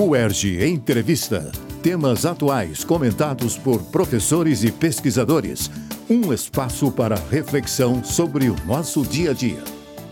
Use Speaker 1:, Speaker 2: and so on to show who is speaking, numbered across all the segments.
Speaker 1: UERJ Entrevista. Temas atuais comentados por professores e pesquisadores. Um espaço para reflexão sobre o nosso dia a dia.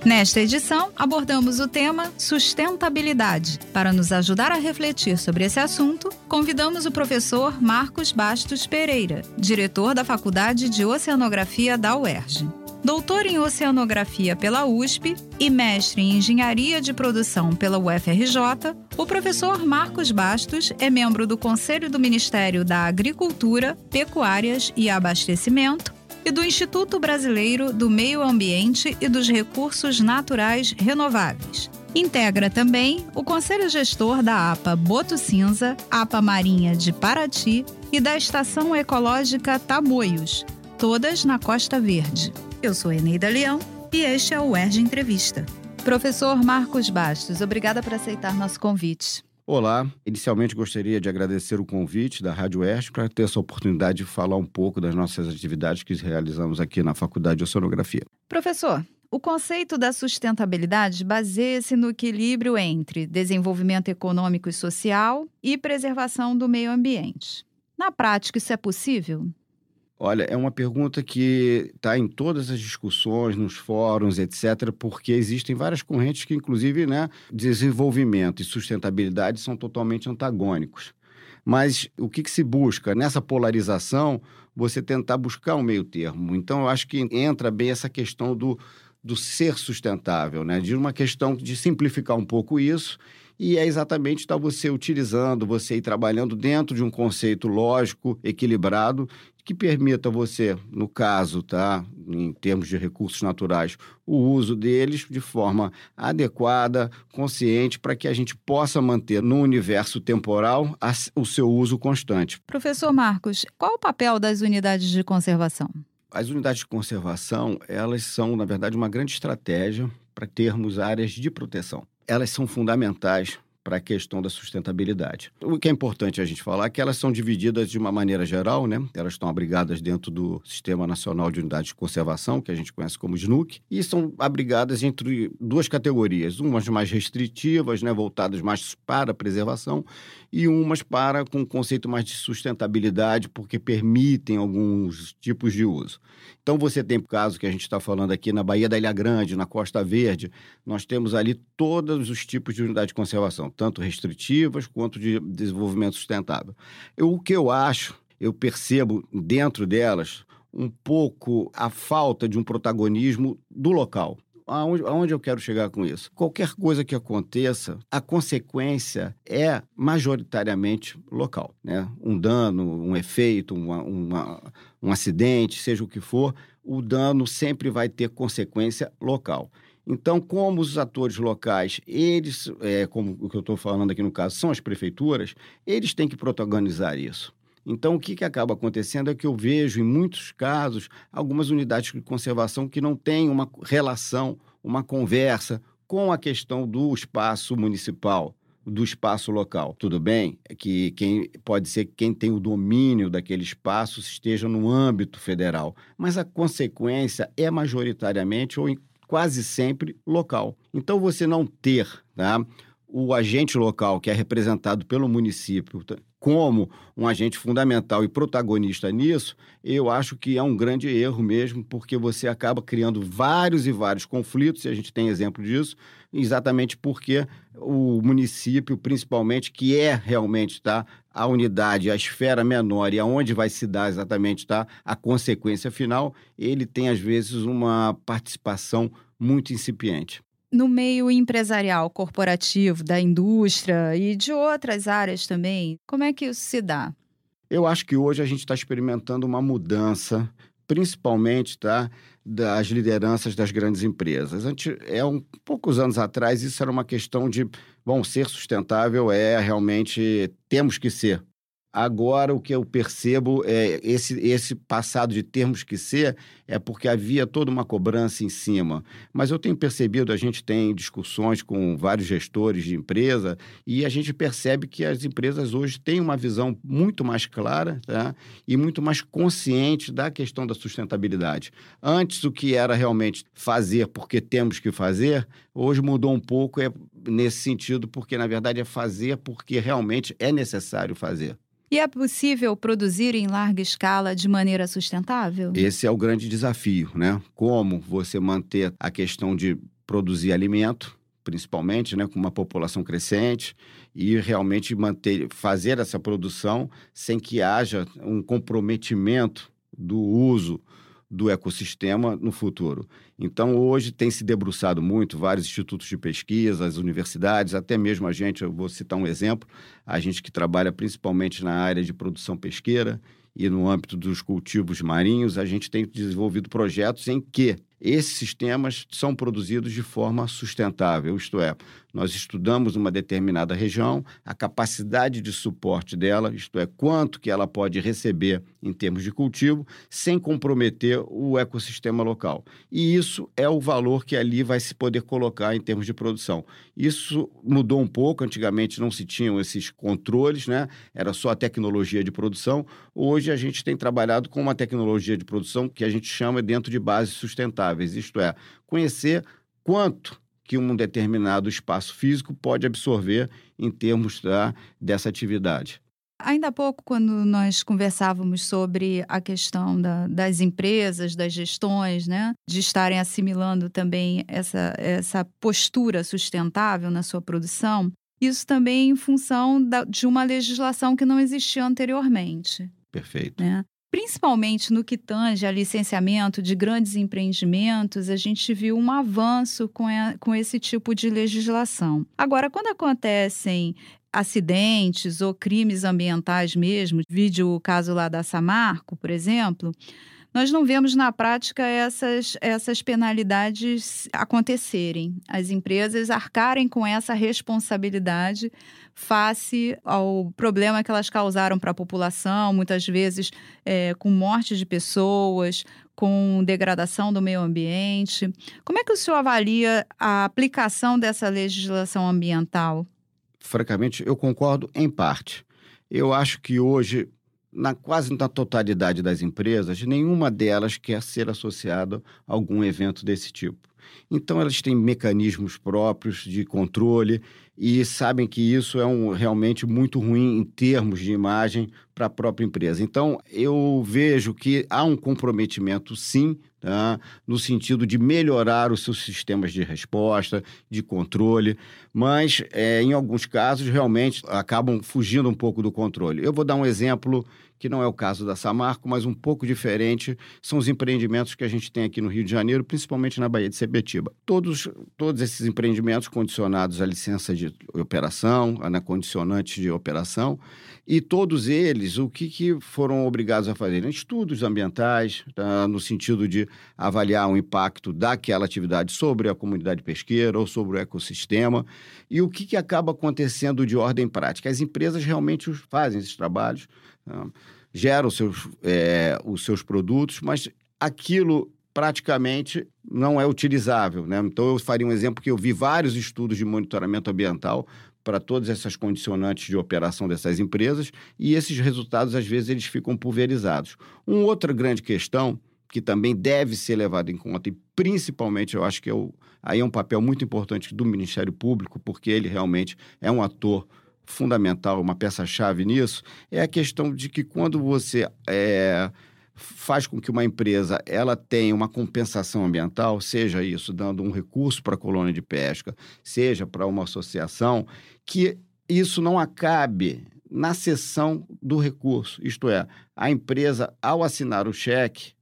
Speaker 2: Nesta edição, abordamos o tema sustentabilidade. Para nos ajudar a refletir sobre esse assunto, convidamos o professor Marcos Bastos Pereira, diretor da Faculdade de Oceanografia da UERJ. Doutor em Oceanografia pela USP e mestre em Engenharia de Produção pela UFRJ, o professor Marcos Bastos é membro do Conselho do Ministério da Agricultura, Pecuárias e Abastecimento e do Instituto Brasileiro do Meio Ambiente e dos Recursos Naturais Renováveis. Integra também o Conselho Gestor da APA Boto Cinza, APA Marinha de Paraty e da Estação Ecológica Tamoios, todas na Costa Verde. Eu sou Eneida Leão e este é o UERJ Entrevista. Professor Marcos Bastos, obrigada por aceitar nosso convite.
Speaker 3: Olá, inicialmente gostaria de agradecer o convite da Rádio Oeste para ter essa oportunidade de falar um pouco das nossas atividades que realizamos aqui na Faculdade de Oceanografia.
Speaker 2: Professor, o conceito da sustentabilidade baseia-se no equilíbrio entre desenvolvimento econômico e social e preservação do meio ambiente. Na prática, isso é possível?
Speaker 3: Olha, é uma pergunta que está em todas as discussões, nos fóruns, etc., porque existem várias correntes que, inclusive, né, desenvolvimento e sustentabilidade são totalmente antagônicos. Mas o que, que se busca? Nessa polarização, você tentar buscar um meio termo. Então, eu acho que entra bem essa questão do, do ser sustentável, né? de uma questão de simplificar um pouco isso e é exatamente estar tá você utilizando, você ir trabalhando dentro de um conceito lógico, equilibrado, que permita você, no caso, tá, em termos de recursos naturais, o uso deles de forma adequada, consciente, para que a gente possa manter no universo temporal o seu uso constante.
Speaker 2: Professor Marcos, qual o papel das unidades de conservação?
Speaker 3: As unidades de conservação, elas são, na verdade, uma grande estratégia para termos áreas de proteção. Elas são fundamentais para a questão da sustentabilidade. O que é importante a gente falar é que elas são divididas de uma maneira geral, né? Elas estão abrigadas dentro do Sistema Nacional de Unidades de Conservação, que a gente conhece como SNUC, e são abrigadas entre duas categorias, umas mais restritivas, né, voltadas mais para a preservação, e umas para com um conceito mais de sustentabilidade, porque permitem alguns tipos de uso. Então você tem o caso que a gente está falando aqui na Baía da Ilha Grande, na Costa Verde, nós temos ali todos os tipos de unidade de conservação tanto restritivas quanto de desenvolvimento sustentável. Eu, o que eu acho, eu percebo dentro delas um pouco a falta de um protagonismo do local. Aonde, aonde, eu quero chegar com isso? Qualquer coisa que aconteça, a consequência é majoritariamente local. Né? Um dano, um efeito, uma, uma, um acidente, seja o que for, o dano sempre vai ter consequência local. Então, como os atores locais, eles, é, como o que eu estou falando aqui no caso, são as prefeituras, eles têm que protagonizar isso. Então, o que, que acaba acontecendo é que eu vejo, em muitos casos, algumas unidades de conservação que não têm uma relação, uma conversa com a questão do espaço municipal, do espaço local. Tudo bem é que quem pode ser que quem tem o domínio daquele espaço esteja no âmbito federal, mas a consequência é majoritariamente ou quase sempre local. Então, você não ter tá, o agente local, que é representado pelo município, como um agente fundamental e protagonista nisso, eu acho que é um grande erro mesmo, porque você acaba criando vários e vários conflitos, e a gente tem exemplo disso, exatamente porque o município, principalmente, que é realmente tá, a unidade, a esfera menor e aonde vai se dar exatamente tá, a consequência final, ele tem, às vezes, uma participação muito incipiente
Speaker 2: no meio empresarial, corporativo, da indústria e de outras áreas também, como é que isso se dá?
Speaker 3: Eu acho que hoje a gente está experimentando uma mudança, principalmente tá, das lideranças das grandes empresas. Antes, é um poucos anos atrás, isso era uma questão de, bom, ser sustentável é realmente temos que ser. Agora, o que eu percebo é esse, esse passado de termos que ser é porque havia toda uma cobrança em cima. Mas eu tenho percebido, a gente tem discussões com vários gestores de empresa e a gente percebe que as empresas hoje têm uma visão muito mais clara tá? e muito mais consciente da questão da sustentabilidade. Antes, o que era realmente fazer porque temos que fazer, hoje mudou um pouco é nesse sentido, porque na verdade é fazer porque realmente é necessário fazer.
Speaker 2: E é possível produzir em larga escala de maneira sustentável?
Speaker 3: Esse é o grande desafio, né? Como você manter a questão de produzir alimento, principalmente, né, com uma população crescente e realmente manter, fazer essa produção sem que haja um comprometimento do uso do ecossistema no futuro. Então, hoje tem se debruçado muito vários institutos de pesquisa, as universidades, até mesmo a gente, eu vou citar um exemplo, a gente que trabalha principalmente na área de produção pesqueira e no âmbito dos cultivos marinhos, a gente tem desenvolvido projetos em que esses sistemas são produzidos de forma sustentável, isto é, nós estudamos uma determinada região, a capacidade de suporte dela, isto é, quanto que ela pode receber em termos de cultivo, sem comprometer o ecossistema local. E isso é o valor que ali vai se poder colocar em termos de produção. Isso mudou um pouco, antigamente não se tinham esses controles, né? Era só a tecnologia de produção. Hoje a gente tem trabalhado com uma tecnologia de produção que a gente chama dentro de bases sustentáveis, isto é, conhecer quanto que um determinado espaço físico pode absorver em termos da, dessa atividade.
Speaker 2: Ainda há pouco, quando nós conversávamos sobre a questão da, das empresas, das gestões, né, de estarem assimilando também essa, essa postura sustentável na sua produção, isso também em função da, de uma legislação que não existia anteriormente.
Speaker 3: Perfeito.
Speaker 2: Né? Principalmente no que tange a licenciamento de grandes empreendimentos, a gente viu um avanço com, a, com esse tipo de legislação. Agora, quando acontecem acidentes ou crimes ambientais mesmo, vídeo o caso lá da Samarco, por exemplo, nós não vemos na prática essas, essas penalidades acontecerem. As empresas arcarem com essa responsabilidade face ao problema que elas causaram para a população, muitas vezes é, com morte de pessoas, com degradação do meio ambiente. Como é que o senhor avalia a aplicação dessa legislação ambiental?
Speaker 3: Francamente, eu concordo em parte. Eu acho que hoje na quase na totalidade das empresas, nenhuma delas quer ser associada a algum evento desse tipo. Então, elas têm mecanismos próprios de controle e sabem que isso é um, realmente muito ruim em termos de imagem para a própria empresa. Então, eu vejo que há um comprometimento, sim, tá? no sentido de melhorar os seus sistemas de resposta, de controle, mas é, em alguns casos realmente acabam fugindo um pouco do controle. Eu vou dar um exemplo que não é o caso da Samarco, mas um pouco diferente, são os empreendimentos que a gente tem aqui no Rio de Janeiro, principalmente na Baía de Sebetiba. Todos, todos esses empreendimentos condicionados à licença de operação, na condicionante de operação, e todos eles, o que, que foram obrigados a fazer? Estudos ambientais, tá? no sentido de avaliar o impacto daquela atividade sobre a comunidade pesqueira ou sobre o ecossistema. E o que, que acaba acontecendo de ordem prática? As empresas realmente fazem esses trabalhos, tá? geram os seus, é, os seus produtos, mas aquilo praticamente não é utilizável. Né? Então, eu faria um exemplo que eu vi vários estudos de monitoramento ambiental para todas essas condicionantes de operação dessas empresas e esses resultados, às vezes, eles ficam pulverizados. Uma outra grande questão que também deve ser levada em conta, e principalmente eu acho que é o, aí é um papel muito importante do Ministério Público, porque ele realmente é um ator fundamental, uma peça-chave nisso, é a questão de que quando você é, faz com que uma empresa ela tenha uma compensação ambiental, seja isso dando um recurso para a colônia de pesca, seja para uma associação, que isso não acabe na cessão do recurso. Isto é, a empresa, ao assinar o cheque,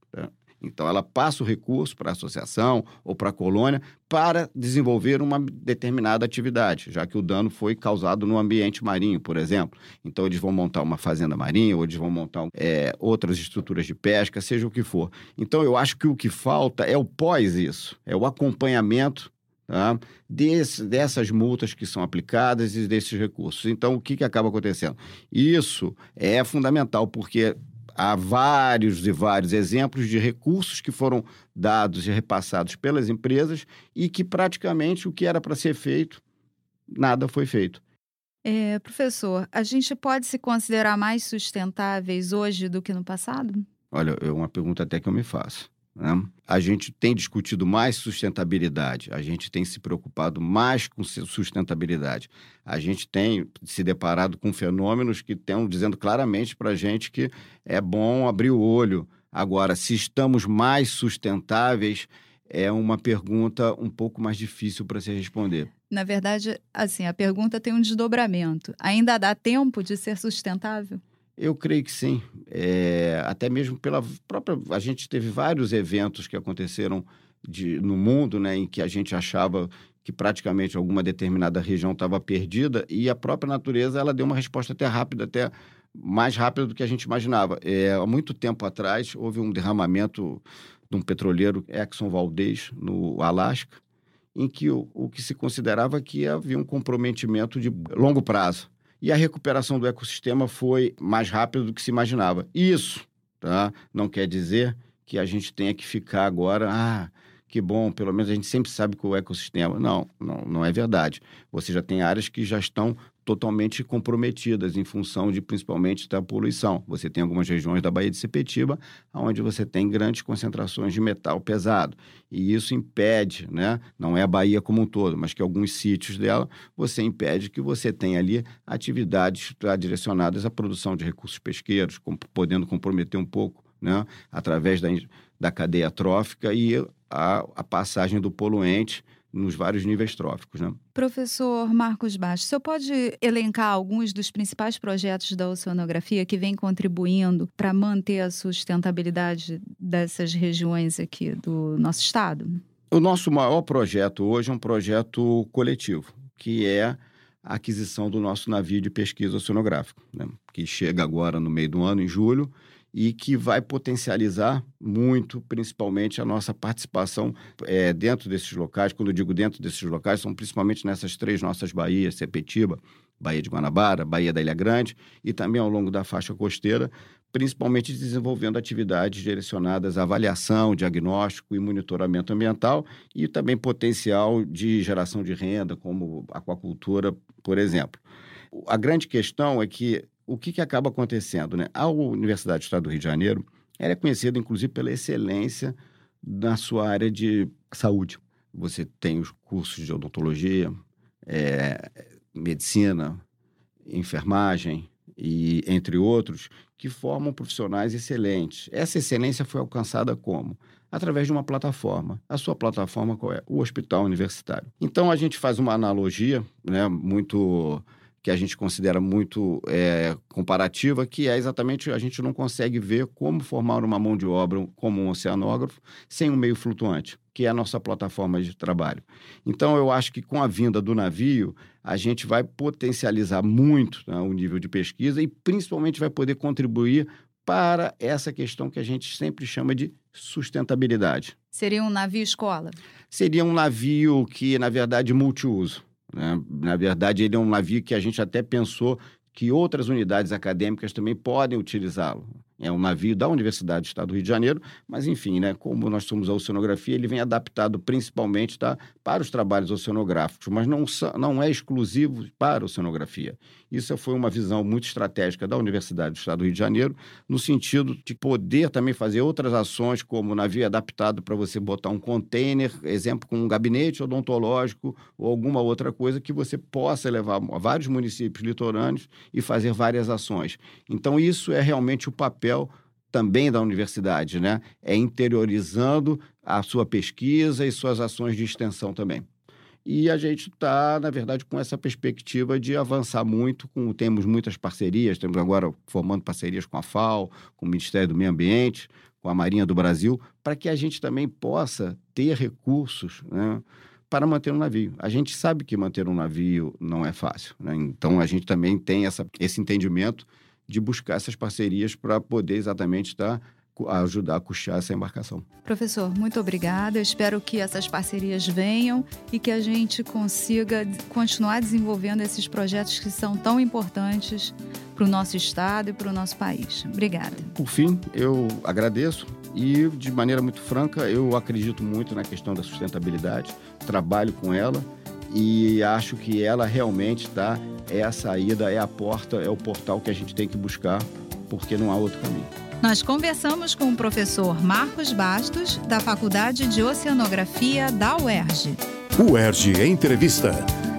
Speaker 3: então, ela passa o recurso para a associação ou para a colônia para desenvolver uma determinada atividade, já que o dano foi causado no ambiente marinho, por exemplo. Então, eles vão montar uma fazenda marinha, ou eles vão montar é, outras estruturas de pesca, seja o que for. Então, eu acho que o que falta é o pós isso, é o acompanhamento tá? Dessas multas que são aplicadas e desses recursos. Então, o que, que acaba acontecendo? Isso é fundamental, porque há vários e vários exemplos de recursos que foram dados e repassados pelas empresas e que praticamente o que era para ser feito, nada foi feito.
Speaker 2: É, professor, a gente pode se considerar mais sustentáveis hoje do que no passado?
Speaker 3: Olha, é uma pergunta até que eu me faço. Né? A gente tem discutido mais sustentabilidade, a gente tem se preocupado mais com sustentabilidade. A gente tem se deparado com fenômenos que estão dizendo claramente para a gente que é bom abrir o olho. Agora, se estamos mais sustentáveis, é uma pergunta um pouco mais difícil para se responder.
Speaker 2: Na verdade, assim, a pergunta tem um desdobramento. Ainda dá tempo de ser sustentável?
Speaker 3: Eu creio que sim. É, até mesmo pela própria. A gente teve vários eventos que aconteceram de, no mundo, né, em que a gente achava que praticamente alguma determinada região estava perdida e a própria natureza ela deu uma resposta até rápida, até mais rápida do que a gente imaginava. É, há muito tempo atrás houve um derramamento de um petroleiro Exxon Valdez no Alasca, em que o, o que se considerava que havia um comprometimento de longo prazo e a recuperação do ecossistema foi mais rápida do que se imaginava. Isso tá? não quer dizer que a gente tenha que ficar agora, ah, que bom, pelo menos a gente sempre sabe que o ecossistema. Não, não, não é verdade. Você já tem áreas que já estão totalmente comprometidas em função de principalmente da poluição. Você tem algumas regiões da Baía de Sepetiba onde você tem grandes concentrações de metal pesado e isso impede, né? Não é a Bahia como um todo, mas que alguns sítios dela você impede que você tenha ali atividades direcionadas à produção de recursos pesqueiros, podendo comprometer um pouco, né? Através da, da cadeia trófica e a, a passagem do poluente nos vários níveis tróficos. Né?
Speaker 2: Professor Marcos Baixo, o senhor pode elencar alguns dos principais projetos da oceanografia que vêm contribuindo para manter a sustentabilidade dessas regiões aqui do nosso estado?
Speaker 3: O nosso maior projeto hoje é um projeto coletivo, que é a aquisição do nosso navio de pesquisa oceanográfica, né? que chega agora no meio do ano, em julho, e que vai potencializar muito, principalmente, a nossa participação é, dentro desses locais. Quando eu digo dentro desses locais, são principalmente nessas três nossas baías, Sepetiba, Baía de Guanabara, Baía da Ilha Grande e também ao longo da faixa costeira, principalmente desenvolvendo atividades direcionadas à avaliação, diagnóstico e monitoramento ambiental e também potencial de geração de renda, como aquacultura, por exemplo. A grande questão é que o que, que acaba acontecendo? Né? A Universidade do Estado do Rio de Janeiro ela é conhecida, inclusive, pela excelência na sua área de saúde. Você tem os cursos de odontologia, é, medicina, enfermagem e entre outros que formam profissionais excelentes. Essa excelência foi alcançada como? Através de uma plataforma. A sua plataforma qual é? O hospital universitário. Então a gente faz uma analogia, né, muito que a gente considera muito é, comparativa, que é exatamente a gente não consegue ver como formar uma mão de obra como um oceanógrafo sem um meio flutuante, que é a nossa plataforma de trabalho. Então, eu acho que com a vinda do navio, a gente vai potencializar muito né, o nível de pesquisa e principalmente vai poder contribuir para essa questão que a gente sempre chama de sustentabilidade.
Speaker 2: Seria um navio escola?
Speaker 3: Seria um navio que, na verdade, multiuso. Né? Na verdade, ele é um navio que a gente até pensou que outras unidades acadêmicas também podem utilizá-lo é um navio da Universidade do Estado do Rio de Janeiro, mas enfim, né, como nós somos a oceanografia, ele vem adaptado principalmente tá, para os trabalhos oceanográficos, mas não, não é exclusivo para a oceanografia. Isso foi uma visão muito estratégica da Universidade do Estado do Rio de Janeiro, no sentido de poder também fazer outras ações, como navio adaptado para você botar um container, exemplo, com um gabinete odontológico ou alguma outra coisa que você possa levar a vários municípios litorâneos e fazer várias ações. Então, isso é realmente o papel papel também da universidade, né? É interiorizando a sua pesquisa e suas ações de extensão também. E a gente está, na verdade, com essa perspectiva de avançar muito. Com, temos muitas parcerias, temos agora formando parcerias com a FAO, com o Ministério do Meio Ambiente, com a Marinha do Brasil, para que a gente também possa ter recursos né, para manter um navio. A gente sabe que manter um navio não é fácil, né? então a gente também tem essa, esse entendimento de buscar essas parcerias para poder exatamente estar ajudar a custear essa embarcação.
Speaker 2: Professor, muito obrigada. Eu espero que essas parcerias venham e que a gente consiga continuar desenvolvendo esses projetos que são tão importantes para o nosso estado e para o nosso país. Obrigada.
Speaker 3: Por fim, eu agradeço e, de maneira muito franca, eu acredito muito na questão da sustentabilidade, trabalho com ela e acho que ela realmente tá, é a saída, é a porta, é o portal que a gente tem que buscar, porque não há outro caminho.
Speaker 2: Nós conversamos com o professor Marcos Bastos, da Faculdade de Oceanografia da UERJ.
Speaker 1: UERJ Entrevista.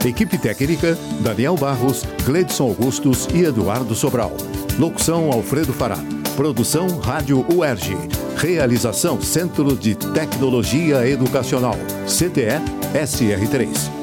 Speaker 1: Equipe técnica: Daniel Barros, Gledson Augustos e Eduardo Sobral. Locução: Alfredo Fará. Produção: Rádio UERJ. Realização: Centro de Tecnologia Educacional. CTE SR3.